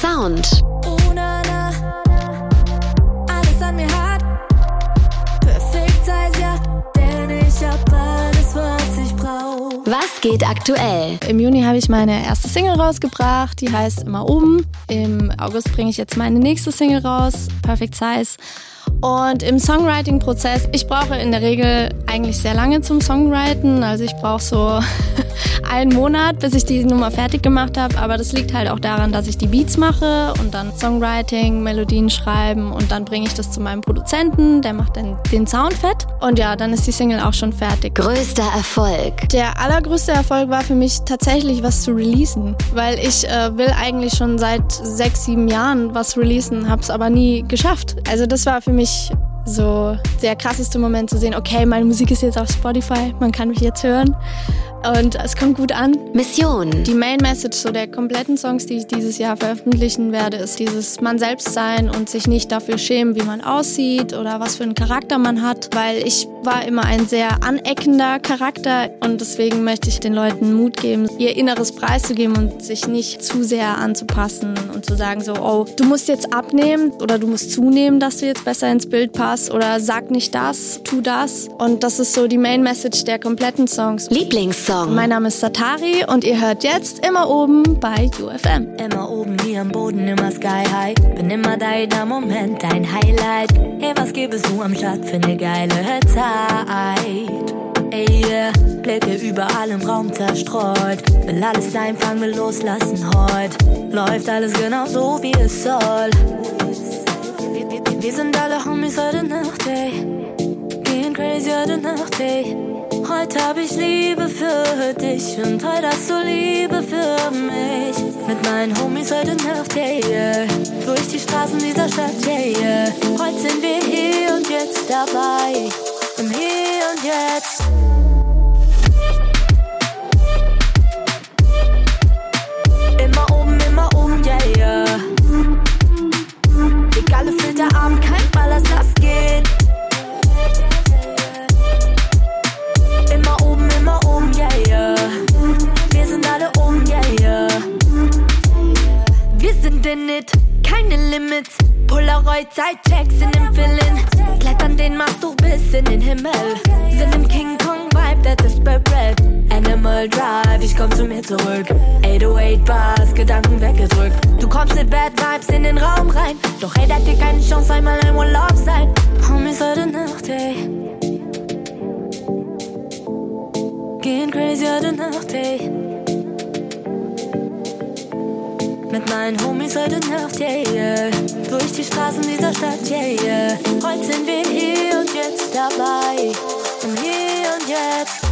Sound. Oh, na, na. Alles an mir hat perfekt Size, ja. Denn ich hab alles, was ich brauch. Was geht aktuell? Im Juni habe ich meine erste Single rausgebracht, die heißt Immer oben. Im August bringe ich jetzt meine nächste Single raus, Perfect Size. Und im Songwriting-Prozess, ich brauche in der Regel eigentlich sehr lange zum Songwriten. Also ich brauche so einen Monat, bis ich die Nummer fertig gemacht habe. Aber das liegt halt auch daran, dass ich die Beats mache und dann Songwriting, Melodien schreiben und dann bringe ich das zu meinem Produzenten, der macht dann den Sound fett. Und ja, dann ist die Single auch schon fertig. Größter Erfolg. Der allergrößte Erfolg war für mich tatsächlich was zu releasen, weil ich äh, will eigentlich schon seit sechs, sieben Jahren was releasen, habe es aber nie geschafft. Also das war für mich so der krasseste Moment zu sehen, okay, meine Musik ist jetzt auf Spotify, man kann mich jetzt hören und es kommt gut an. Mission. Die Main Message so der kompletten Songs, die ich dieses Jahr veröffentlichen werde, ist dieses man selbst sein und sich nicht dafür schämen, wie man aussieht oder was für einen Charakter man hat, weil ich war immer ein sehr aneckender Charakter und deswegen möchte ich den Leuten Mut geben, ihr Inneres preiszugeben und sich nicht zu sehr anzupassen und zu sagen so, oh, du musst jetzt abnehmen oder du musst zunehmen, dass du jetzt besser ins Bild passt oder sag nicht das, tu das und das ist so die Main Message der kompletten Songs. Lieblingssong. Mein Name ist Satari und ihr hört jetzt immer oben bei UFM. Immer oben, nie am Boden, immer sky high. Bin immer da, jeder Moment, dein Highlight. Hey, was gibst du am Start für ne geile Zeit? Ey, yeah, Blicke überall im Raum zerstreut. Will alles einfangen, will loslassen heut. Läuft alles genau so, wie es soll. Wir, wir, wir sind alle Homies heute Nacht, ey. Gehen crazy heute Nacht, ey. Heute hab ich Liebe für dich und heute hast du Liebe für mich. Mit meinen Homies heute Nacht, yeah, yeah. Durch die Straßen dieser Stadt, yeah, yeah. Heute sind wir hier und jetzt dabei. Im Hier und Jetzt. In it, keine Limits. Polaroid, Sidechecks in dem Villain. Klettern den machst du bis in den Himmel. Sind im King Kong Vibe, that's a Spirit. Animal Drive, ich komm zu mir zurück. 808 Bars, Gedanken weggedrückt. Du kommst mit Bad Vibes in den Raum rein. Doch hey, da dir keine Chance, einmal ein One Love sein. Homies heute Nacht, ey. Gehen crazy heute Nacht, ey. Mit meinen Homies heute Nacht, yeah, yeah. Durch die Straßen dieser Stadt, yeah, yeah. Heute sind wir hier und jetzt dabei. Im Hier und Jetzt.